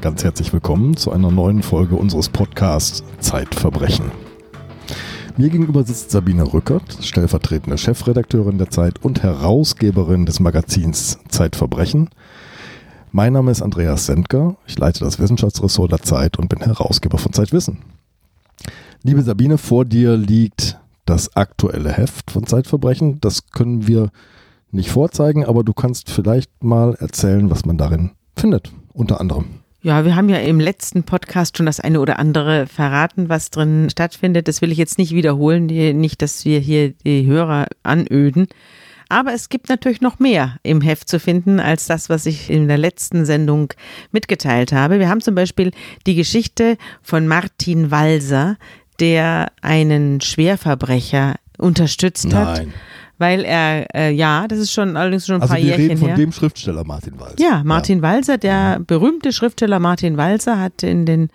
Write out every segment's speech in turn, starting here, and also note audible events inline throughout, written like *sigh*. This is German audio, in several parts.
ganz herzlich willkommen zu einer neuen Folge unseres Podcasts Zeitverbrechen. Mir gegenüber sitzt Sabine Rückert, stellvertretende Chefredakteurin der Zeit und Herausgeberin des Magazins Zeitverbrechen. Mein Name ist Andreas Sendker, ich leite das Wissenschaftsressort der Zeit und bin Herausgeber von Zeitwissen. Liebe Sabine, vor dir liegt das aktuelle Heft von Zeitverbrechen. Das können wir nicht vorzeigen, aber du kannst vielleicht mal erzählen, was man darin findet, unter anderem. Ja, wir haben ja im letzten Podcast schon das eine oder andere verraten, was drin stattfindet. Das will ich jetzt nicht wiederholen, nicht, dass wir hier die Hörer anöden. Aber es gibt natürlich noch mehr im Heft zu finden als das, was ich in der letzten Sendung mitgeteilt habe. Wir haben zum Beispiel die Geschichte von Martin Walser, der einen Schwerverbrecher unterstützt Nein. hat weil er, äh, ja, das ist schon allerdings schon ein Also paar wir Jährchen reden von her. dem Schriftsteller Martin Walser. Ja, Martin Walser, der berühmte Schriftsteller Martin Walser hat in den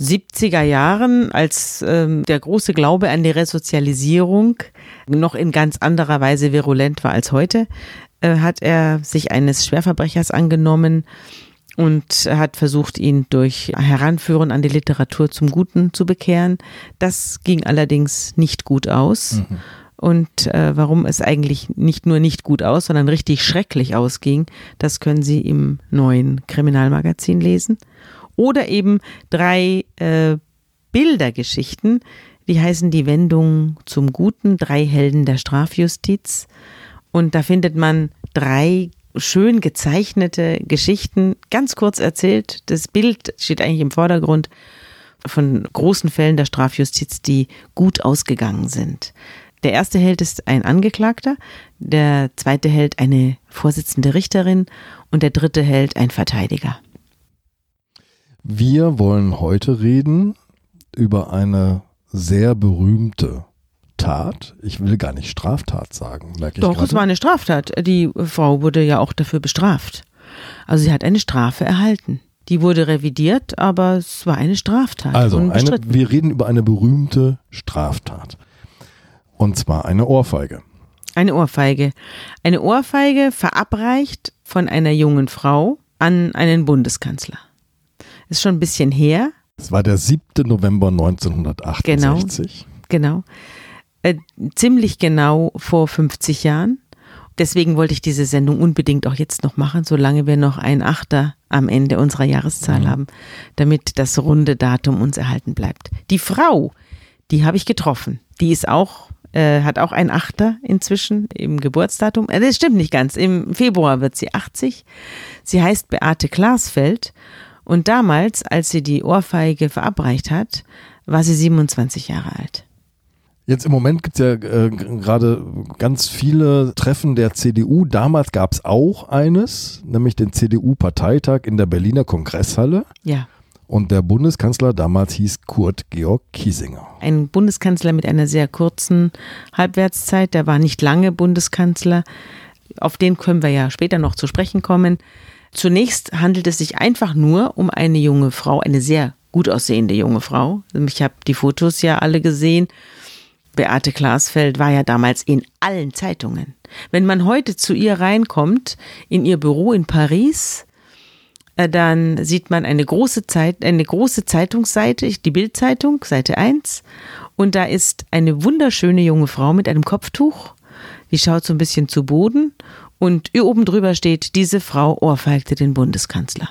70er Jahren, als ähm, der große Glaube an die Resozialisierung noch in ganz anderer Weise virulent war als heute, äh, hat er sich eines Schwerverbrechers angenommen und hat versucht, ihn durch Heranführen an die Literatur zum Guten zu bekehren. Das ging allerdings nicht gut aus. Und äh, warum es eigentlich nicht nur nicht gut aus, sondern richtig schrecklich ausging, das können Sie im neuen Kriminalmagazin lesen. Oder eben drei äh, Bildergeschichten, die heißen Die Wendung zum Guten, drei Helden der Strafjustiz. Und da findet man drei schön gezeichnete Geschichten, ganz kurz erzählt. Das Bild steht eigentlich im Vordergrund von großen Fällen der Strafjustiz, die gut ausgegangen sind. Der erste Held ist ein Angeklagter, der zweite Held eine Vorsitzende Richterin und der dritte Held ein Verteidiger. Wir wollen heute reden über eine sehr berühmte Tat. Ich will gar nicht Straftat sagen, merke ich Doch, gerade. es war eine Straftat. Die Frau wurde ja auch dafür bestraft. Also sie hat eine Strafe erhalten. Die wurde revidiert, aber es war eine Straftat. Also, eine, wir reden über eine berühmte Straftat. Und zwar eine Ohrfeige. Eine Ohrfeige. Eine Ohrfeige verabreicht von einer jungen Frau an einen Bundeskanzler. Ist schon ein bisschen her, Es war der 7. November 1968. genau. Äh, ziemlich genau vor 50 Jahren. Deswegen wollte ich diese Sendung unbedingt auch jetzt noch machen, solange wir noch ein Achter am Ende unserer Jahreszahl haben, damit das runde Datum uns erhalten bleibt. Die Frau, die habe ich getroffen. Die ist auch, äh, hat auch ein Achter inzwischen im Geburtsdatum. Äh, das stimmt nicht ganz. Im Februar wird sie 80. Sie heißt Beate Klarsfeld. Und damals, als sie die Ohrfeige verabreicht hat, war sie 27 Jahre alt. Jetzt im Moment gibt es ja äh, gerade ganz viele Treffen der CDU. Damals gab es auch eines, nämlich den CDU-Parteitag in der Berliner Kongresshalle. Ja. Und der Bundeskanzler damals hieß Kurt Georg Kiesinger. ein Bundeskanzler mit einer sehr kurzen Halbwertszeit, der war nicht lange Bundeskanzler. Auf den können wir ja später noch zu sprechen kommen. Zunächst handelt es sich einfach nur um eine junge Frau, eine sehr gut aussehende junge Frau. Ich habe die Fotos ja alle gesehen. Beate Glasfeld war ja damals in allen Zeitungen. Wenn man heute zu ihr reinkommt, in ihr Büro in Paris, dann sieht man eine große Zeit, eine große Zeitungsseite, die Bildzeitung, Seite 1. Und da ist eine wunderschöne junge Frau mit einem Kopftuch. Die schaut so ein bisschen zu Boden. Und oben drüber steht, diese Frau ohrfeigte den Bundeskanzler.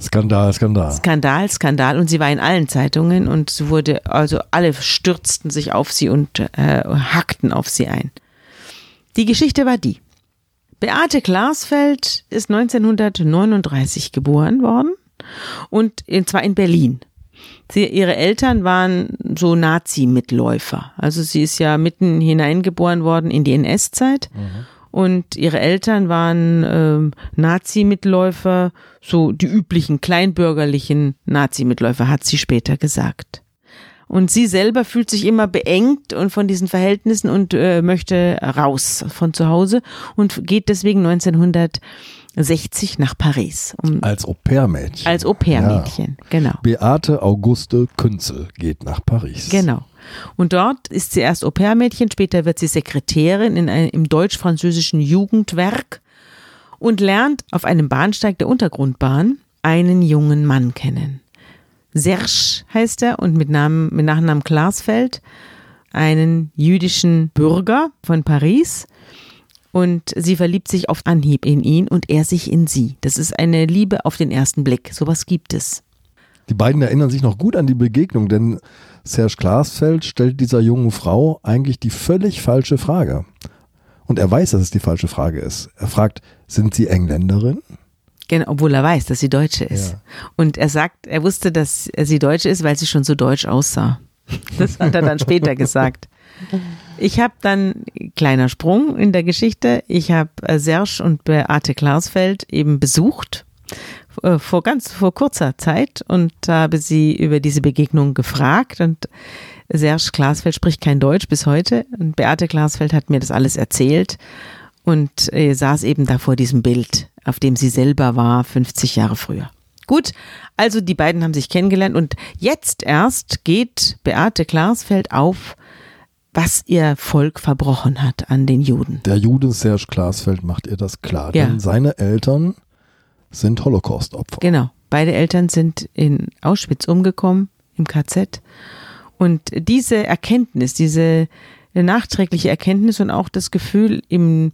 Skandal, Skandal. Skandal, Skandal. Und sie war in allen Zeitungen und sie wurde, also alle stürzten sich auf sie und äh, hackten auf sie ein. Die Geschichte war die. Beate Glasfeld ist 1939 geboren worden und zwar in Berlin. Sie, ihre Eltern waren so Nazi-Mitläufer. Also sie ist ja mitten hineingeboren worden in die NS-Zeit. Und ihre Eltern waren ähm, Nazi-Mitläufer, so die üblichen kleinbürgerlichen Nazi-Mitläufer, hat sie später gesagt. Und sie selber fühlt sich immer beengt und von diesen Verhältnissen und äh, möchte raus von zu Hause und geht deswegen 1960 nach Paris um, Als Au-pair-Mädchen. als Au-pair-Mädchen. Genau. Beate Auguste Künzel geht nach Paris. Genau. Und dort ist sie erst Au-pair-Mädchen, später wird sie Sekretärin in einem, im deutsch-französischen Jugendwerk und lernt auf einem Bahnsteig der Untergrundbahn einen jungen Mann kennen. Serge heißt er und mit, Namen, mit Nachnamen Klarsfeld, einen jüdischen Bürger von Paris. Und sie verliebt sich auf Anhieb in ihn und er sich in sie. Das ist eine Liebe auf den ersten Blick. Sowas gibt es. Die beiden erinnern sich noch gut an die Begegnung, denn Serge Glasfeld stellt dieser jungen Frau eigentlich die völlig falsche Frage. Und er weiß, dass es die falsche Frage ist. Er fragt, sind Sie Engländerin? Genau, obwohl er weiß, dass sie Deutsche ist. Ja. Und er sagt, er wusste, dass sie Deutsche ist, weil sie schon so deutsch aussah. Das hat er dann später *laughs* gesagt. Ich habe dann, kleiner Sprung in der Geschichte, ich habe äh, Serge und Beate Klarsfeld eben besucht äh, vor ganz vor kurzer Zeit und habe sie über diese Begegnung gefragt und Serge Glasfeld spricht kein Deutsch bis heute und Beate Glasfeld hat mir das alles erzählt und äh, saß eben da vor diesem Bild, auf dem sie selber war, 50 Jahre früher. Gut, also die beiden haben sich kennengelernt und jetzt erst geht Beate Glasfeld auf, was ihr Volk verbrochen hat an den Juden. Der Jude Serge Glasfeld macht ihr das klar, ja. denn seine Eltern sind Holocaust-Opfer. Genau, beide Eltern sind in Auschwitz umgekommen, im KZ. Und diese Erkenntnis, diese nachträgliche Erkenntnis und auch das Gefühl, im,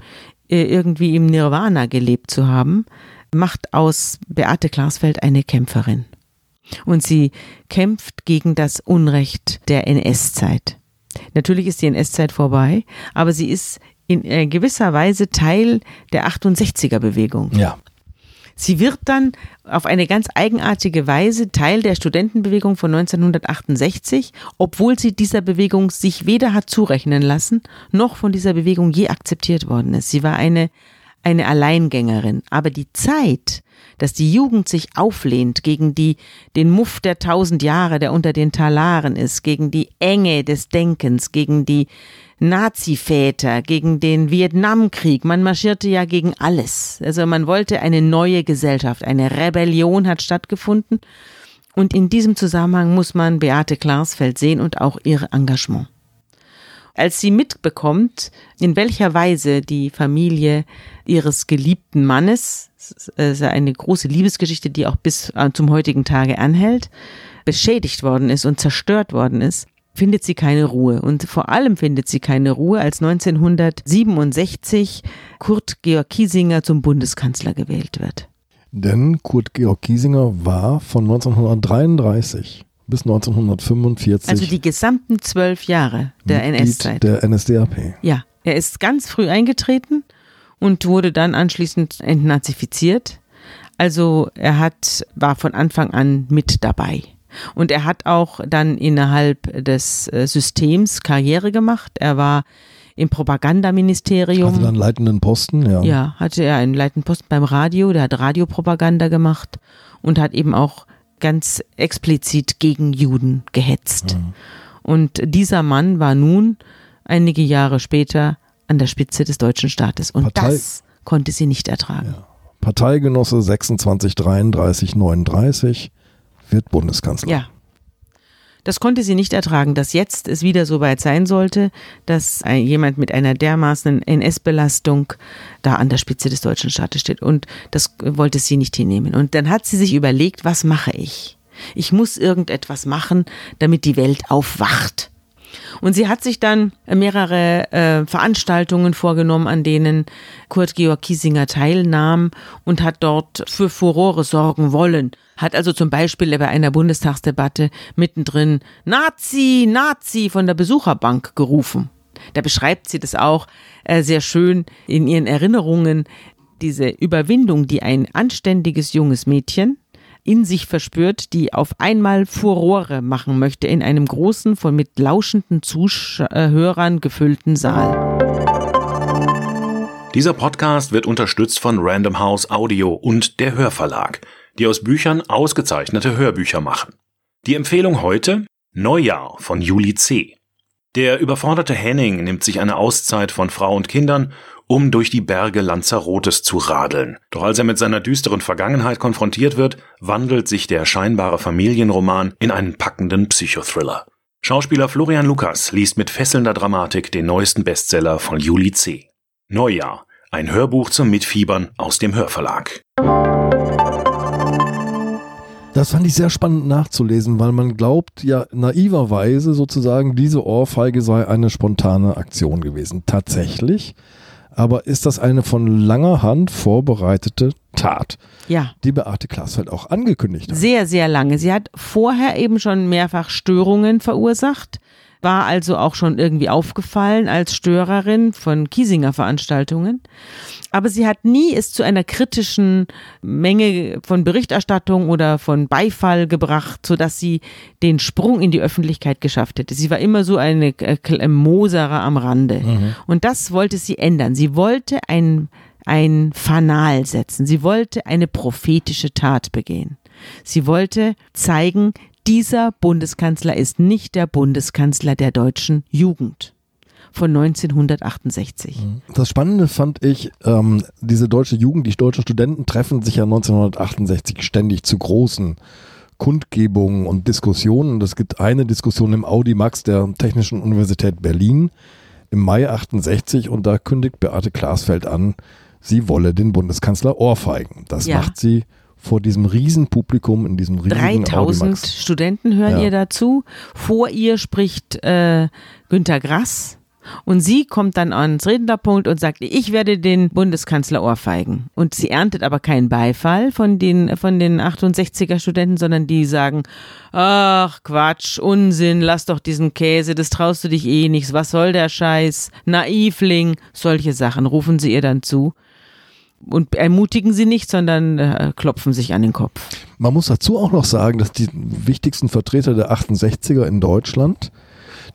irgendwie im Nirvana gelebt zu haben, macht aus Beate Glasfeld eine Kämpferin. Und sie kämpft gegen das Unrecht der NS-Zeit. Natürlich ist die NS-Zeit vorbei, aber sie ist in äh, gewisser Weise Teil der 68er-Bewegung. Ja. Sie wird dann auf eine ganz eigenartige Weise Teil der Studentenbewegung von 1968, obwohl sie dieser Bewegung sich weder hat zurechnen lassen, noch von dieser Bewegung je akzeptiert worden ist. Sie war eine, eine Alleingängerin. Aber die Zeit, dass die Jugend sich auflehnt gegen die, den Muff der tausend Jahre, der unter den Talaren ist, gegen die Enge des Denkens, gegen die Nazi-Väter, gegen den Vietnamkrieg. Man marschierte ja gegen alles. Also man wollte eine neue Gesellschaft. Eine Rebellion hat stattgefunden. Und in diesem Zusammenhang muss man Beate Klarsfeld sehen und auch ihr Engagement. Als sie mitbekommt, in welcher Weise die Familie ihres geliebten Mannes, es ist eine große Liebesgeschichte, die auch bis zum heutigen Tage anhält, beschädigt worden ist und zerstört worden ist, findet sie keine Ruhe. Und vor allem findet sie keine Ruhe, als 1967 Kurt Georg Kiesinger zum Bundeskanzler gewählt wird. Denn Kurt Georg Kiesinger war von 1933 bis 1945. Also die gesamten zwölf Jahre der NS-Zeit. Der NSDAP. Ja, er ist ganz früh eingetreten und wurde dann anschließend entnazifiziert. Also er hat, war von Anfang an mit dabei. Und er hat auch dann innerhalb des äh, Systems Karriere gemacht. Er war im Propagandaministerium. Hatte dann leitenden Posten, ja. Ja, hatte er einen leitenden Posten beim Radio, der hat Radiopropaganda gemacht und hat eben auch ganz explizit gegen Juden gehetzt. Mhm. Und dieser Mann war nun einige Jahre später an der Spitze des deutschen Staates. Und Partei, das konnte sie nicht ertragen. Ja. Parteigenosse 26, 33, 39 wird Bundeskanzler. Ja. Das konnte sie nicht ertragen, dass jetzt es wieder so weit sein sollte, dass jemand mit einer dermaßen NS-Belastung da an der Spitze des deutschen Staates steht. Und das wollte sie nicht hinnehmen. Und dann hat sie sich überlegt, was mache ich? Ich muss irgendetwas machen, damit die Welt aufwacht. Und sie hat sich dann mehrere äh, Veranstaltungen vorgenommen, an denen Kurt Georg Kiesinger teilnahm und hat dort für Furore sorgen wollen hat also zum Beispiel bei einer Bundestagsdebatte mittendrin Nazi, Nazi von der Besucherbank gerufen. Da beschreibt sie das auch äh, sehr schön in ihren Erinnerungen, diese Überwindung, die ein anständiges junges Mädchen in sich verspürt, die auf einmal Furore machen möchte in einem großen, von mit lauschenden Zuhörern gefüllten Saal. Dieser Podcast wird unterstützt von Random House Audio und der Hörverlag die aus Büchern ausgezeichnete Hörbücher machen. Die Empfehlung heute Neujahr von Juli C. Der überforderte Henning nimmt sich eine Auszeit von Frau und Kindern, um durch die Berge Lanzarotes zu radeln. Doch als er mit seiner düsteren Vergangenheit konfrontiert wird, wandelt sich der scheinbare Familienroman in einen packenden Psychothriller. Schauspieler Florian Lukas liest mit fesselnder Dramatik den neuesten Bestseller von Juli C. Neujahr Ein Hörbuch zum Mitfiebern aus dem Hörverlag. Das fand ich sehr spannend nachzulesen, weil man glaubt ja naiverweise sozusagen, diese Ohrfeige sei eine spontane Aktion gewesen. Tatsächlich aber ist das eine von langer Hand vorbereitete Tat, Ja. die Beate Klasfeld auch angekündigt hat. Sehr, sehr lange. Sie hat vorher eben schon mehrfach Störungen verursacht, war also auch schon irgendwie aufgefallen als Störerin von Kiesinger Veranstaltungen. Aber sie hat nie es zu einer kritischen Menge von Berichterstattung oder von Beifall gebracht, sodass sie den Sprung in die Öffentlichkeit geschafft hätte. Sie war immer so eine äh, Moserer am Rande. Und das wollte sie ändern. Sie wollte ein, ein Fanal setzen. Sie wollte eine prophetische Tat begehen. Sie wollte zeigen, dieser Bundeskanzler ist nicht der Bundeskanzler der deutschen Jugend von 1968. Das Spannende fand ich, ähm, diese deutsche Jugend, die deutschen Studenten treffen sich ja 1968 ständig zu großen Kundgebungen und Diskussionen. Es gibt eine Diskussion im Audimax der Technischen Universität Berlin im Mai 68 und da kündigt Beate Glasfeld an, sie wolle den Bundeskanzler ohrfeigen. Das Ja. macht sie vor diesem Riesenpublikum in diesem riesigen 3000 Audimax. Studenten hören Ja. ihr dazu. Vor ihr spricht äh, Günter Grass. Und sie kommt dann ans Rednerpunkt und sagt, ich werde den Bundeskanzler ohrfeigen. Und sie erntet aber keinen Beifall von den, von den 68er Studenten, sondern die sagen, ach Quatsch, Unsinn, lass doch diesen Käse, das traust du dich eh nichts, was soll der Scheiß, Naivling, solche Sachen rufen sie ihr dann zu. Und ermutigen sie nicht, sondern äh, klopfen sich an den Kopf. Man muss dazu auch noch sagen, dass die wichtigsten Vertreter der 68er in Deutschland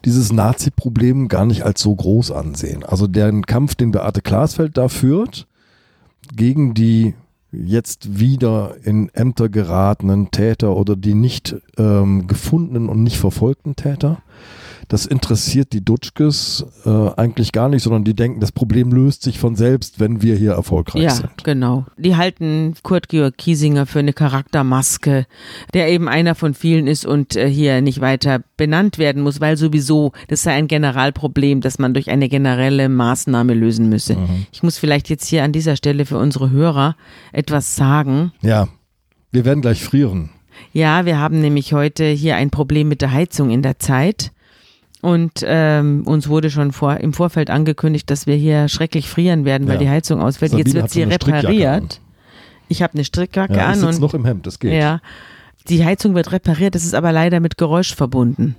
dieses Nazi-Problem gar nicht als so groß ansehen. Also den Kampf, den Beate Glasfeld da führt, gegen die jetzt wieder in Ämter geratenen Täter oder die nicht ähm, gefundenen und nicht verfolgten Täter, das interessiert die Dutschkes äh, eigentlich gar nicht, sondern die denken, das Problem löst sich von selbst, wenn wir hier erfolgreich Ja, sind. genau. Die halten Kurt Georg Kiesinger für eine Charaktermaske, der eben einer von vielen ist und äh, hier nicht weiter benannt werden muss, weil sowieso das sei ein Generalproblem, das man durch eine generelle Maßnahme lösen müsse. Ich muss vielleicht jetzt hier an dieser Stelle für unsere Hörer etwas sagen. Ja, wir werden gleich frieren. Ja, wir haben nämlich heute hier ein Problem mit der Heizung in der Zeit. Und ähm, uns wurde schon vor, im Vorfeld angekündigt, dass wir hier schrecklich frieren werden, weil Ja. die Heizung ausfällt. Sabine Jetzt wird so sie repariert. Ich habe eine Strickjacke Ja, ich an sitze und noch im Hemd, das geht. ja, die Heizung wird repariert. Das ist aber leider mit Geräusch verbunden,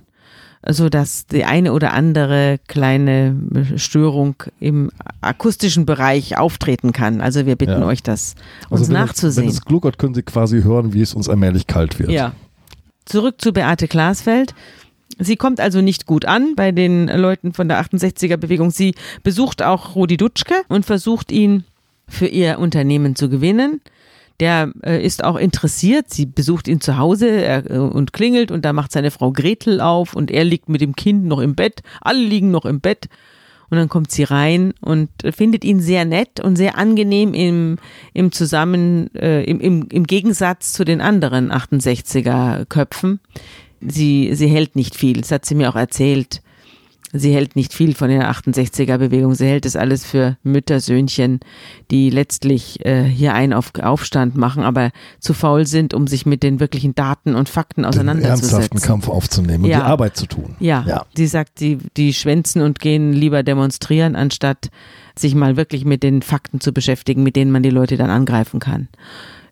so dass die eine oder andere kleine Störung im akustischen Bereich auftreten kann. Also wir bitten Ja. euch, das Also uns wenn nachzusehen. Es, wenn es gluckert, können Sie quasi hören, wie es uns allmählich kalt wird. Ja. Zurück zu Beate Glasfeld. Sie kommt also nicht gut an bei den Leuten von der 68er Bewegung. Sie besucht auch Rudi Dutschke und versucht ihn für ihr Unternehmen zu gewinnen. Der äh, ist auch interessiert. Sie besucht ihn zu Hause er, äh, und klingelt und da macht seine Frau Gretel auf und er liegt mit dem Kind noch im Bett. Alle liegen noch im Bett. Und dann kommt sie rein und findet ihn sehr nett und sehr angenehm im, im Zusammen, äh, im, im, im Gegensatz zu den anderen 68er Köpfen. Sie, sie hält nicht viel. Das hat sie mir auch erzählt. Sie hält nicht viel von der 68er Bewegung. Sie hält es alles für Müttersöhnchen, die letztlich äh, hier einen auf Aufstand machen, aber zu faul sind, um sich mit den wirklichen Daten und Fakten Den ernsthaften auseinanderzusetzen. Kampf aufzunehmen und Ja. die Arbeit zu tun. Ja, Ja. die sagt, die, die schwänzen und gehen lieber demonstrieren, anstatt sich mal wirklich mit den Fakten zu beschäftigen, mit denen man die Leute dann angreifen kann,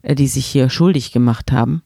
äh, die sich hier schuldig gemacht haben.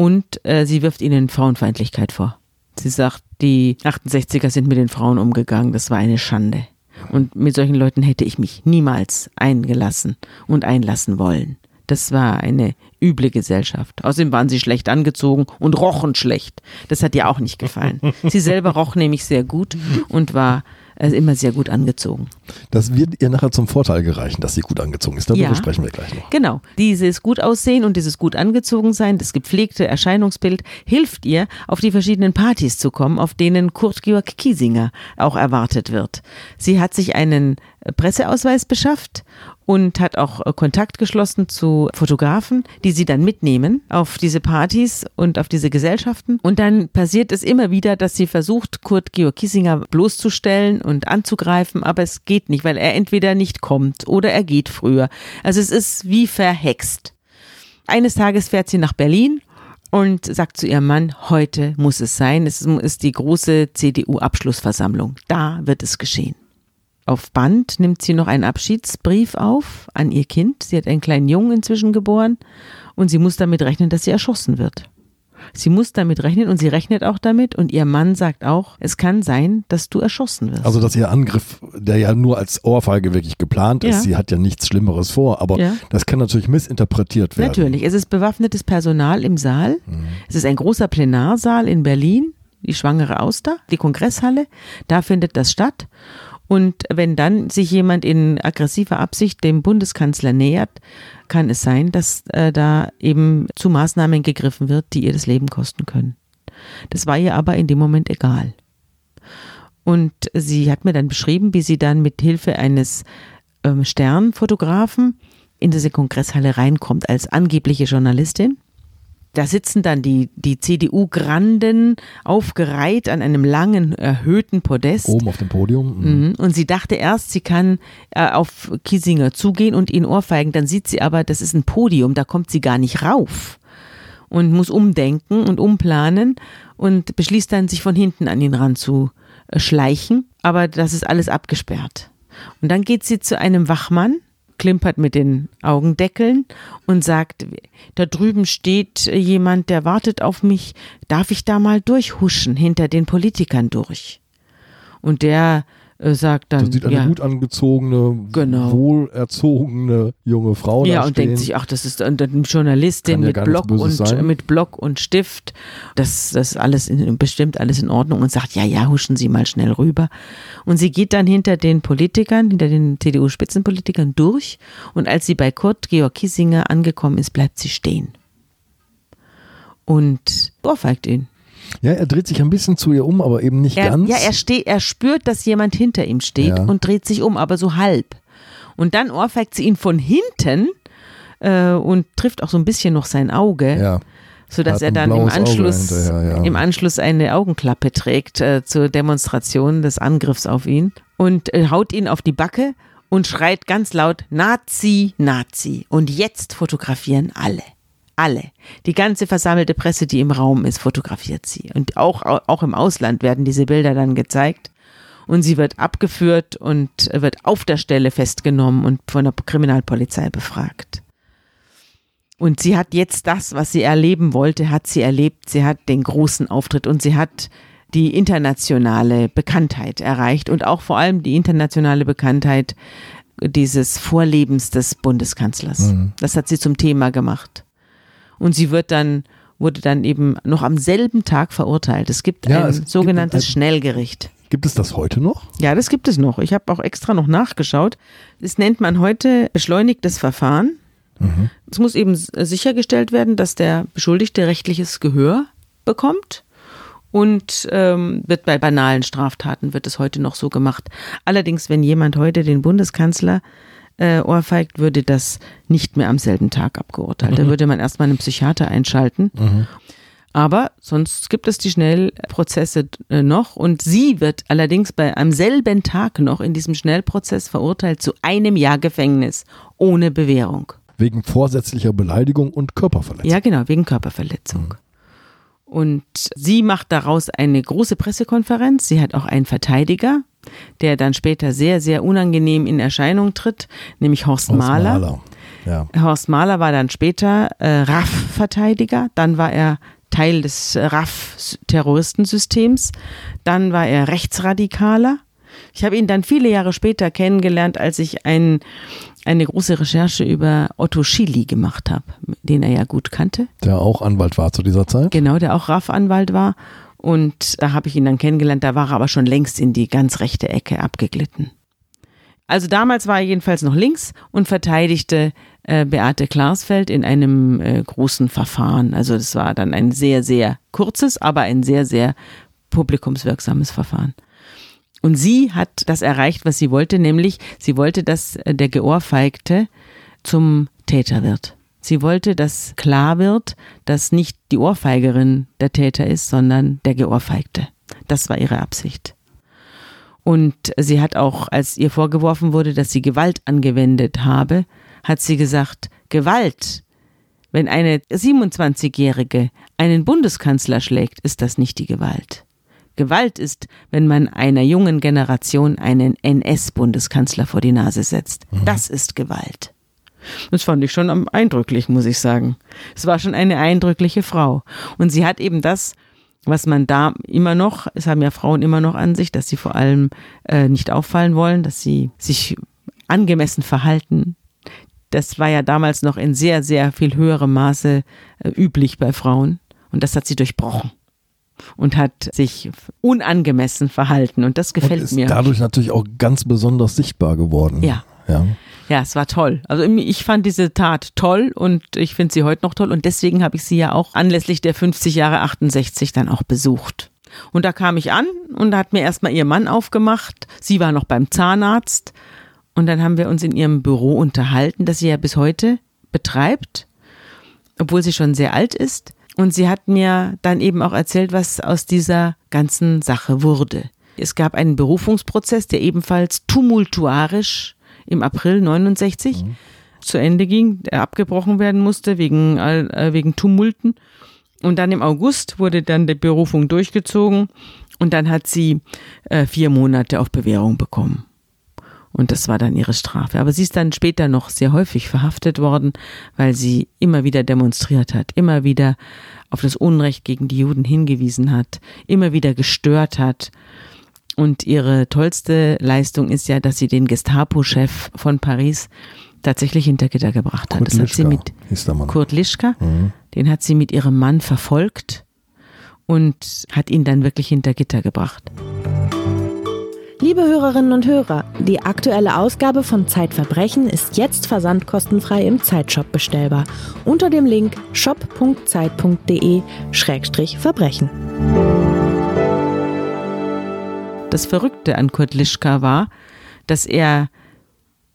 Und äh, sie wirft ihnen Frauenfeindlichkeit vor. Sie sagt, die 68er sind mit den Frauen umgegangen, das war eine Schande. Und mit solchen Leuten hätte ich mich niemals eingelassen und einlassen wollen. Das war eine üble Gesellschaft. Außerdem waren sie schlecht angezogen und rochen schlecht. Das hat ihr auch nicht gefallen. Sie selber roch nämlich sehr gut und war äh, immer sehr gut angezogen. Das wird ihr nachher zum Vorteil gereichen, dass sie gut angezogen ist. Darüber Ja. sprechen wir gleich noch. Genau. Dieses gut aussehen und dieses gut angezogen sein, das gepflegte Erscheinungsbild hilft ihr, auf die verschiedenen Partys zu kommen, auf denen Kurt Georg Kiesinger auch erwartet wird. Sie hat sich einen Presseausweis beschafft und hat auch äh, Kontakt geschlossen zu Fotografen, die sie dann mitnehmen auf diese Partys und auf diese Gesellschaften. Und dann passiert es immer wieder, dass sie versucht, Kurt Georg Kissinger bloßzustellen und anzugreifen, aber es geht nicht, weil er entweder nicht kommt oder er geht früher. Also es ist wie verhext. Eines Tages fährt sie nach Berlin und sagt zu ihrem Mann, heute muss es sein, es ist die große CDU-Abschlussversammlung. Da wird es geschehen. Auf Band nimmt sie noch einen Abschiedsbrief auf an ihr Kind. Sie hat einen kleinen Jungen inzwischen geboren und sie muss damit rechnen, dass sie erschossen wird. Sie muss damit rechnen und sie rechnet auch damit und ihr Mann sagt auch, es kann sein, dass du erschossen wirst. Also dass ihr Angriff, der ja nur als Ohrfeige wirklich geplant ist, ja. sie hat ja nichts Schlimmeres vor, aber ja. das kann natürlich missinterpretiert werden. Natürlich, es ist bewaffnetes Personal im Saal. Mhm. Es ist ein großer Plenarsaal in Berlin, die Schwangere Auster, die Kongresshalle, da findet das statt. Und wenn dann sich jemand in aggressiver Absicht dem Bundeskanzler nähert, kann es sein, dass äh, da eben zu Maßnahmen gegriffen wird, die ihr das Leben kosten können. Das war ihr aber in dem Moment egal. Und sie hat mir dann beschrieben, wie sie dann mit Hilfe eines ähm, Sternfotografen in diese Kongresshalle reinkommt als angebliche Journalistin da sitzen dann die, die CDU-Granden aufgereiht an einem langen, erhöhten Podest. Oben auf dem Podium. Mhm. mhm. Und sie dachte erst, sie kann äh, auf Kiesinger zugehen und ihn ohrfeigen. Dann sieht sie aber, das ist ein Podium, da kommt sie gar nicht rauf. Und muss umdenken und umplanen und beschließt dann, sich von hinten an ihn ran zu schleichen. Aber das ist alles abgesperrt. Und dann geht sie zu einem Wachmann, klimpert mit den Augendeckeln und sagt, da drüben steht jemand, der wartet auf mich, darf ich da mal durchhuschen hinter den Politikern durch? Und der äh, sagt dann. Da sieht eine ja, gut angezogene, genau. wohlerzogene junge Frau Ja, und denkt sich, ach, das ist eine Journalistin ja mit, Block und, mit Block und Stift. Das, das ist alles in, bestimmt alles in Ordnung und sagt, ja, ja, huschen Sie mal schnell rüber. Und sie geht dann hinter den Politikern, hinter den CDU-Spitzenpolitikern durch. Und als sie bei Kurt Georg Kissinger angekommen ist, bleibt sie stehen. Und ohrfeigt ihn. Ja, er dreht sich ein bisschen zu ihr um, aber eben nicht er, ganz. Ja, er, steht, er spürt, dass jemand hinter ihm steht ja. und dreht sich um, aber so halb. Und dann ohrfeigt sie ihn von hinten äh, und trifft auch so ein bisschen noch sein Auge. Ja sodass er dann im Anschluss, ja. im Anschluss eine Augenklappe trägt äh, zur Demonstration des Angriffs auf ihn und äh, haut ihn auf die Backe und schreit ganz laut Nazi, Nazi. Und jetzt fotografieren alle alle. Die ganze versammelte Presse, die im Raum ist, fotografiert sie. Und auch, auch im Ausland werden diese Bilder dann gezeigt. Und sie wird abgeführt und wird auf der Stelle festgenommen und von der Kriminalpolizei befragt. Und sie hat jetzt das, was sie erleben wollte, hat sie erlebt. Sie hat den großen Auftritt und sie hat die internationale Bekanntheit erreicht und auch vor allem die internationale Bekanntheit dieses Vorlebens des Bundeskanzlers. Mhm. Das hat sie zum Thema gemacht und sie wird dann wurde dann eben noch am selben Tag verurteilt. Es gibt ja, ein es sogenanntes gibt, Schnellgericht. Gibt es das heute noch? Ja, das gibt es noch. Ich habe auch extra noch nachgeschaut. Das nennt man heute beschleunigtes Verfahren. Mhm. Es muss eben sichergestellt werden, dass der Beschuldigte rechtliches Gehör bekommt. Und ähm, wird bei banalen Straftaten wird es heute noch so gemacht. Allerdings, wenn jemand heute den Bundeskanzler äh, ohrfeigt, würde das nicht mehr am selben Tag abgeurteilt. Mhm. Da würde man erstmal einen Psychiater einschalten. Mhm. Aber sonst gibt es die Schnellprozesse äh, noch und sie wird allerdings bei am selben Tag noch in diesem Schnellprozess verurteilt zu einem Jahr Gefängnis ohne Bewährung. Wegen vorsätzlicher Beleidigung und Körperverletzung. Ja, genau, wegen Körperverletzung. Mhm. Und sie macht daraus eine große Pressekonferenz. Sie hat auch einen Verteidiger, der dann später sehr, sehr unangenehm in Erscheinung tritt, nämlich Horst, Horst Mahler. Mahler. Ja. Horst Mahler war dann später äh, RAF-Verteidiger, dann war er Teil des RAF-Terroristensystems, dann war er Rechtsradikaler. Ich habe ihn dann viele Jahre später kennengelernt, als ich ein, eine große Recherche über Otto Schily gemacht habe, den er ja gut kannte. Der auch Anwalt war zu dieser Zeit. Genau, der auch RAF-Anwalt war und da habe ich ihn dann kennengelernt, da war er aber schon längst in die ganz rechte Ecke abgeglitten. Also damals war er jedenfalls noch links und verteidigte äh, Beate Klarsfeld in einem äh, großen Verfahren. Also das war dann ein sehr, sehr kurzes, aber ein sehr, sehr publikumswirksames Verfahren. Und sie hat das erreicht, was sie wollte, nämlich sie wollte, dass der Geohrfeigte zum Täter wird. Sie wollte, dass klar wird, dass nicht die Ohrfeigerin der Täter ist, sondern der Geohrfeigte. Das war ihre Absicht. Und sie hat auch, als ihr vorgeworfen wurde, dass sie Gewalt angewendet habe, hat sie gesagt, Gewalt, wenn eine 27-Jährige einen Bundeskanzler schlägt, ist das nicht die Gewalt. Gewalt ist, wenn man einer jungen Generation einen NS-Bundeskanzler vor die Nase setzt. Mhm. Das ist Gewalt. Das fand ich schon eindrücklich, muss ich sagen. Es war schon eine eindrückliche Frau. Und sie hat eben das, was man da immer noch, es haben ja Frauen immer noch an sich, dass sie vor allem äh, nicht auffallen wollen, dass sie sich angemessen verhalten. Das war ja damals noch in sehr, sehr viel höherem Maße äh, üblich bei Frauen. Und das hat sie durchbrochen und hat sich unangemessen verhalten. Und das gefällt und ist mir. Dadurch natürlich auch ganz besonders sichtbar geworden. Ja. Ja. Ja, es war toll. Also ich fand diese Tat toll und ich finde sie heute noch toll und deswegen habe ich sie ja auch anlässlich der 50 Jahre 68 dann auch besucht. Und da kam ich an und da hat mir erstmal ihr Mann aufgemacht. Sie war noch beim Zahnarzt und dann haben wir uns in ihrem Büro unterhalten, das sie ja bis heute betreibt, obwohl sie schon sehr alt ist. Und sie hat mir dann eben auch erzählt, was aus dieser ganzen Sache wurde. Es gab einen Berufungsprozess, der ebenfalls tumultuarisch im April 69 mhm. zu Ende ging, der abgebrochen werden musste wegen, äh, wegen Tumulten. Und dann im August wurde dann die Berufung durchgezogen und dann hat sie äh, vier Monate auf Bewährung bekommen. Und das war dann ihre Strafe. Aber sie ist dann später noch sehr häufig verhaftet worden, weil sie immer wieder demonstriert hat, immer wieder auf das Unrecht gegen die Juden hingewiesen hat, immer wieder gestört hat. Und ihre tollste Leistung ist ja, dass sie den Gestapo-Chef von Paris tatsächlich hinter Gitter gebracht hat. Kurt das hat sie mit Kurt Lischka, mhm. den hat sie mit ihrem Mann verfolgt und hat ihn dann wirklich hinter Gitter gebracht. Liebe Hörerinnen und Hörer, die aktuelle Ausgabe von Zeitverbrechen ist jetzt versandkostenfrei im Zeitshop bestellbar unter dem Link shop.zeit.de-verbrechen. Das Verrückte an Kurt Lischka war, dass er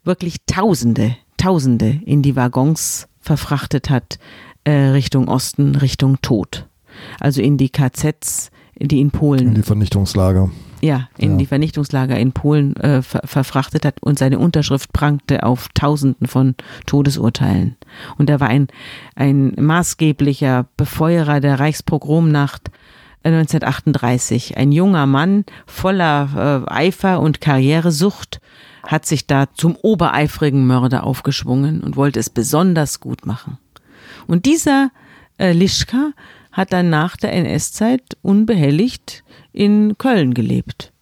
wirklich Tausende, Tausende in die Waggons verfrachtet hat, äh, Richtung Osten, Richtung Tod. Also in die KZs, die in Polen. In die Vernichtungslager. Ja, in ja. die Vernichtungslager in Polen äh, ver verfrachtet hat und seine Unterschrift prangte auf Tausenden von Todesurteilen. Und er war ein, ein maßgeblicher Befeuerer der Reichspogromnacht 1938. Ein junger Mann voller äh, Eifer und Karrieresucht hat sich da zum obereifrigen Mörder aufgeschwungen und wollte es besonders gut machen. Und dieser äh, Lischka hat dann nach der NS-Zeit unbehelligt in Köln gelebt.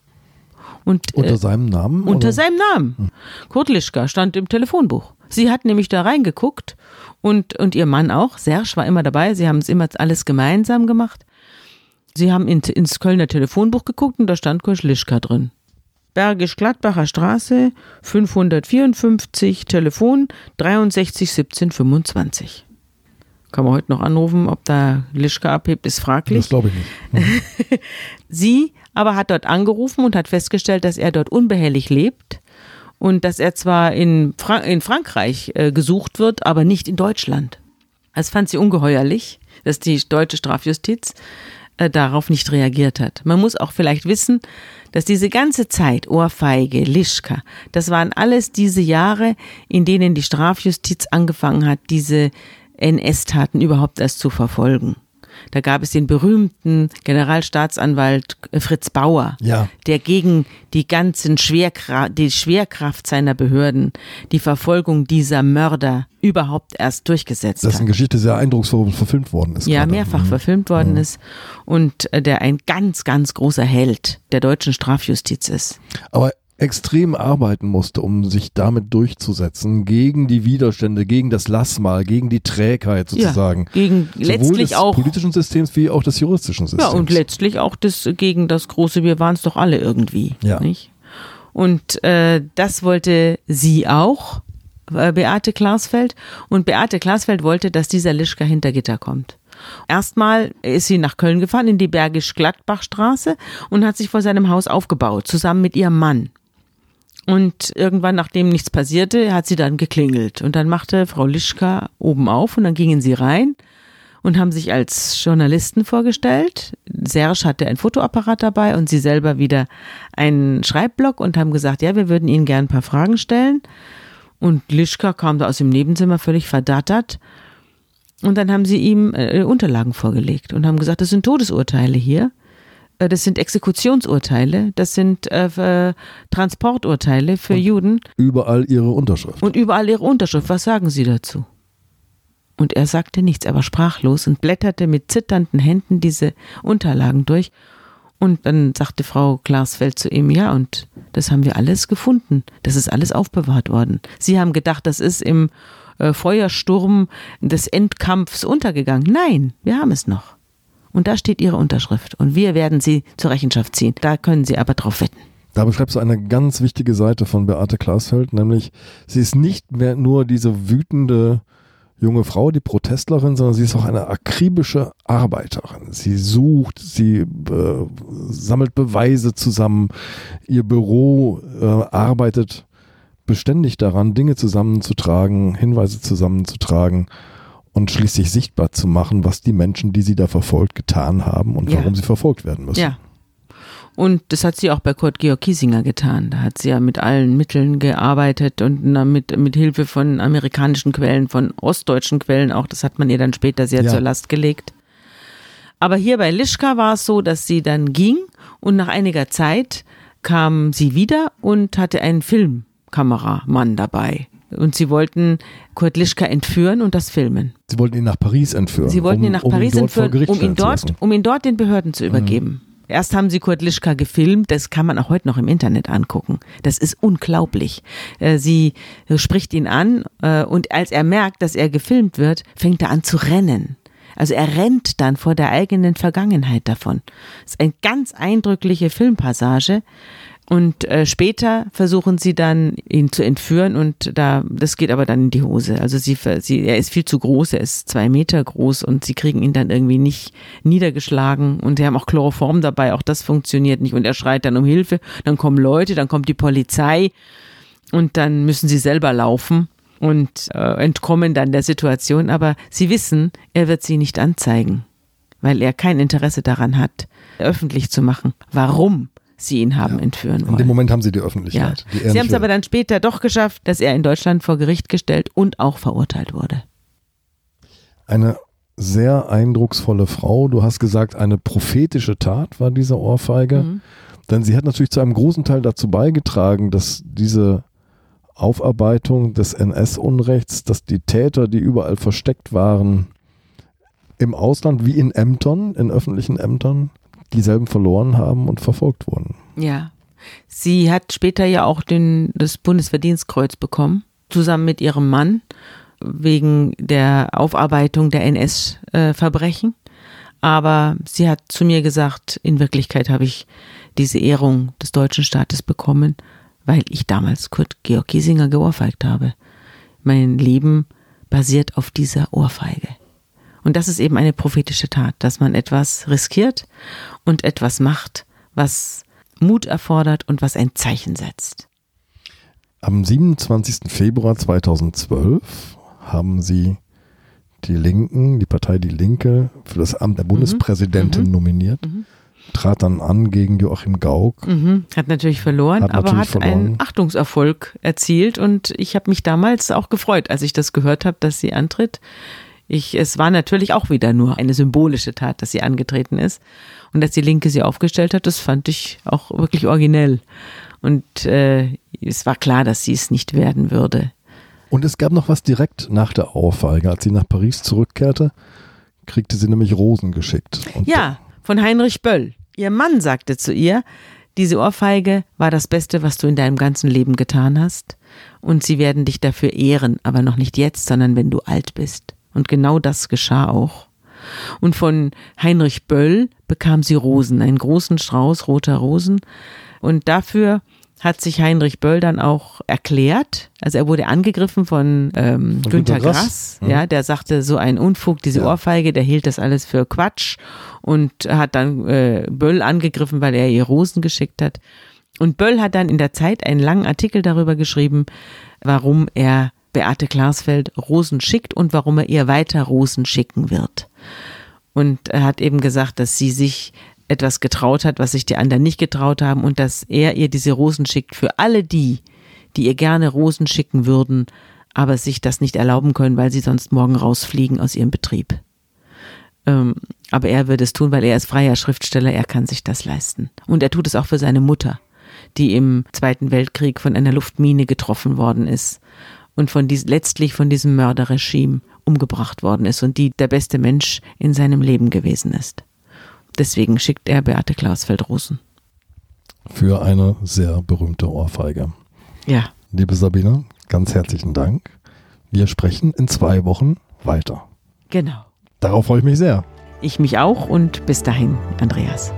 Und, unter äh, seinem Namen? Unter oder? seinem Namen. Hm. Kurt Lischka stand im Telefonbuch. Sie hat nämlich da reingeguckt und, und ihr Mann auch. Serge war immer dabei. Sie haben es immer alles gemeinsam gemacht. Sie haben in, ins Kölner Telefonbuch geguckt und da stand Lischka drin. Bergisch-Gladbacher Straße, 554, Telefon 63 17 25. Kann man heute noch anrufen, ob da Lischka abhebt, ist fraglich. Das glaube ich nicht. Mhm. *laughs* Sie aber hat dort angerufen und hat festgestellt, dass er dort unbehellig lebt und dass er zwar in, Fra in Frankreich äh, gesucht wird, aber nicht in Deutschland. Das fand sie ungeheuerlich, dass die deutsche Strafjustiz äh, darauf nicht reagiert hat. Man muss auch vielleicht wissen, dass diese ganze Zeit, Ohrfeige, Lischka, das waren alles diese Jahre, in denen die Strafjustiz angefangen hat, diese NS-Taten überhaupt erst zu verfolgen. Da gab es den berühmten Generalstaatsanwalt äh, Fritz Bauer, ja. der gegen die ganzen Schwerkraft, die Schwerkraft seiner Behörden, die Verfolgung dieser Mörder überhaupt erst durchgesetzt hat. Dessen Geschichte sehr eindrucksvoll verfilmt worden ist. Ja, gerade. mehrfach mhm. verfilmt worden mhm. ist und äh, der ein ganz, ganz großer Held der deutschen Strafjustiz ist. Aber extrem arbeiten musste, um sich damit durchzusetzen, gegen die Widerstände, gegen das Lassmal, gegen die Trägheit sozusagen. Ja, gegen Sowohl letztlich des auch politischen Systems wie auch des juristischen Systems. Ja, und letztlich auch das, gegen das große, wir waren es doch alle irgendwie. Ja. Nicht? Und äh, das wollte sie auch äh, Beate Klarsfeld. Und Beate Klarsfeld wollte, dass dieser Lischka hinter Gitter kommt. Erstmal ist sie nach Köln gefahren, in die Bergisch-Gladbach-Straße und hat sich vor seinem Haus aufgebaut, zusammen mit ihrem Mann. Und irgendwann, nachdem nichts passierte, hat sie dann geklingelt. Und dann machte Frau Lischka oben auf und dann gingen sie rein und haben sich als Journalisten vorgestellt. Serge hatte ein Fotoapparat dabei und sie selber wieder einen Schreibblock und haben gesagt, ja, wir würden Ihnen gern ein paar Fragen stellen. Und Lischka kam da aus dem Nebenzimmer völlig verdattert. Und dann haben sie ihm äh, Unterlagen vorgelegt und haben gesagt, das sind Todesurteile hier. Äh, das sind Exekutionsurteile, das sind äh, Transporturteile für und Juden. Überall ihre Unterschrift. Und überall ihre Unterschrift. Was sagen Sie dazu? Und er sagte nichts, er war sprachlos und blätterte mit zitternden Händen diese Unterlagen durch. Und dann sagte Frau Klarsfeld zu ihm, ja, und das haben wir alles gefunden. Das ist alles aufbewahrt worden. Sie haben gedacht, das ist im äh, Feuersturm des Endkampfs untergegangen. Nein, wir haben es noch. Und da steht Ihre Unterschrift. Und wir werden Sie zur Rechenschaft ziehen. Da können Sie aber drauf wetten. Da beschreibst du eine ganz wichtige Seite von Beate Klasfeld, nämlich sie ist nicht mehr nur diese wütende junge Frau, die Protestlerin, sondern sie ist auch eine akribische Arbeiterin. Sie sucht, sie äh, sammelt Beweise zusammen. Ihr Büro äh, arbeitet beständig daran, Dinge zusammenzutragen, Hinweise zusammenzutragen und schließlich sichtbar zu machen, was die Menschen, die sie da verfolgt, getan haben und ja. warum sie verfolgt werden müssen. Ja. Und das hat sie auch bei Kurt Georg Kiesinger getan. Da hat sie ja mit allen Mitteln gearbeitet und mit, mit Hilfe von amerikanischen Quellen, von ostdeutschen Quellen auch. Das hat man ihr dann später sehr ja. zur Last gelegt. Aber hier bei Lischka war es so, dass sie dann ging und nach einiger Zeit kam sie wieder und hatte einen Filmkameramann dabei. Und sie wollten Kurt Lischka entführen und das filmen. Sie wollten ihn nach Paris entführen. Sie wollten um, ihn nach Paris ihn entführen, um ihn, dort, um ihn dort den Behörden zu übergeben. Mhm. Erst haben sie Kurt Lischka gefilmt, das kann man auch heute noch im Internet angucken. Das ist unglaublich. Äh, sie spricht ihn an äh, und als er merkt, dass er gefilmt wird, fängt er an zu rennen. Also er rennt dann vor der eigenen Vergangenheit davon. Das ist eine ganz eindrückliche Filmpassage. Und äh, später versuchen sie dann, ihn zu entführen und da, das geht aber dann in die Hose. Also sie, sie, er ist viel zu groß, er ist zwei Meter groß und sie kriegen ihn dann irgendwie nicht niedergeschlagen und sie haben auch Chloroform dabei, auch das funktioniert nicht und er schreit dann um Hilfe, dann kommen Leute, dann kommt die Polizei und dann müssen sie selber laufen und äh, entkommen dann der Situation, aber sie wissen, er wird sie nicht anzeigen, weil er kein Interesse daran hat, öffentlich zu machen. Warum? Sie ihn haben ja. entführen wollen. In dem Moment haben sie die Öffentlichkeit. Ja. Die sie haben es aber dann später doch geschafft, dass er in Deutschland vor Gericht gestellt und auch verurteilt wurde. Eine sehr eindrucksvolle Frau. Du hast gesagt, eine prophetische Tat war diese Ohrfeige. Mhm. Denn sie hat natürlich zu einem großen Teil dazu beigetragen, dass diese Aufarbeitung des NS-Unrechts, dass die Täter, die überall versteckt waren, im Ausland wie in Ämtern, in öffentlichen Ämtern, dieselben verloren haben und verfolgt wurden. Ja. Sie hat später ja auch den, das Bundesverdienstkreuz bekommen, zusammen mit ihrem Mann, wegen der Aufarbeitung der NS-Verbrechen. Aber sie hat zu mir gesagt, in Wirklichkeit habe ich diese Ehrung des deutschen Staates bekommen, weil ich damals Kurt Georg Kiesinger geohrfeigt habe. Mein Leben basiert auf dieser Ohrfeige. Und das ist eben eine prophetische Tat, dass man etwas riskiert und etwas macht, was Mut erfordert und was ein Zeichen setzt. Am 27. Februar 2012 haben Sie die Linken, die Partei Die Linke, für das Amt der Bundespräsidentin mhm. nominiert. Mhm. Trat dann an gegen Joachim Gauck. Mhm. Hat natürlich verloren, hat aber natürlich hat verloren. einen Achtungserfolg erzielt. Und ich habe mich damals auch gefreut, als ich das gehört habe, dass sie antritt. Ich, es war natürlich auch wieder nur eine symbolische Tat, dass sie angetreten ist. Und dass die Linke sie aufgestellt hat, das fand ich auch wirklich originell. Und äh, es war klar, dass sie es nicht werden würde. Und es gab noch was direkt nach der Ohrfeige. Als sie nach Paris zurückkehrte, kriegte sie nämlich Rosen geschickt. Und ja, von Heinrich Böll. Ihr Mann sagte zu ihr, diese Ohrfeige war das Beste, was du in deinem ganzen Leben getan hast. Und sie werden dich dafür ehren, aber noch nicht jetzt, sondern wenn du alt bist. Und genau das geschah auch. Und von Heinrich Böll bekam sie Rosen, einen großen Strauß roter Rosen. Und dafür hat sich Heinrich Böll dann auch erklärt. Also er wurde angegriffen von ähm, Günter Grass. Grass, Mhm. ja, der sagte so ein Unfug, diese Ja. Ohrfeige, der hielt das alles für Quatsch und hat dann äh, Böll angegriffen, weil er ihr Rosen geschickt hat. Und Böll hat dann in der Zeit einen langen Artikel darüber geschrieben, warum er Beate Klarsfeld Rosen schickt und warum er ihr weiter Rosen schicken wird. Und er hat eben gesagt, dass sie sich etwas getraut hat, was sich die anderen nicht getraut haben und dass er ihr diese Rosen schickt für alle die, die ihr gerne Rosen schicken würden, aber sich das nicht erlauben können, weil sie sonst morgen rausfliegen aus ihrem Betrieb. Ähm, aber er würde es tun, weil er ist freier Schriftsteller, er kann sich das leisten. Und er tut es auch für seine Mutter, die im Zweiten Weltkrieg von einer Luftmine getroffen worden ist und von dies, letztlich von diesem Mörderregime umgebracht worden ist und die der beste Mensch in seinem Leben gewesen ist. Deswegen schickt er Beate Klausfeld Rosen. Für eine sehr berühmte Ohrfeige. Ja, Liebe Sabine, ganz herzlichen Dank. Wir sprechen in zwei Wochen weiter. genau. Darauf freue ich mich sehr. Ich mich auch und bis dahin, Andreas.